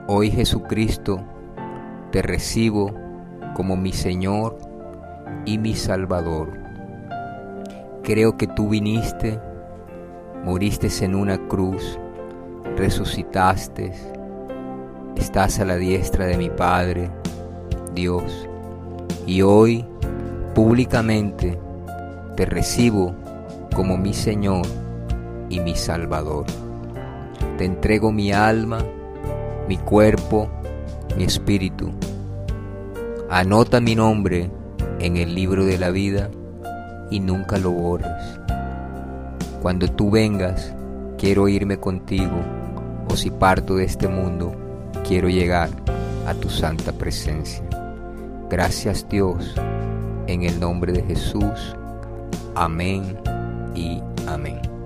Hoy Jesucristo, te recibo como mi Señor y mi Salvador. Creo que tú viniste, moriste en una cruz, resucitaste, estás a la diestra de mi Padre, Dios, y hoy públicamente te recibo como mi Señor y mi Salvador. Te entrego mi alma, mi cuerpo, mi espíritu. Anota mi nombre en el libro de la vida y nunca lo borres. Cuando tú vengas, quiero irme contigo, o si parto de este mundo, quiero llegar a tu santa presencia. Gracias Dios, en el nombre de Jesús. Amén y amén.